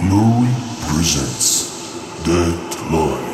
Glory presents Dead Line.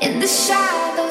in the shadows.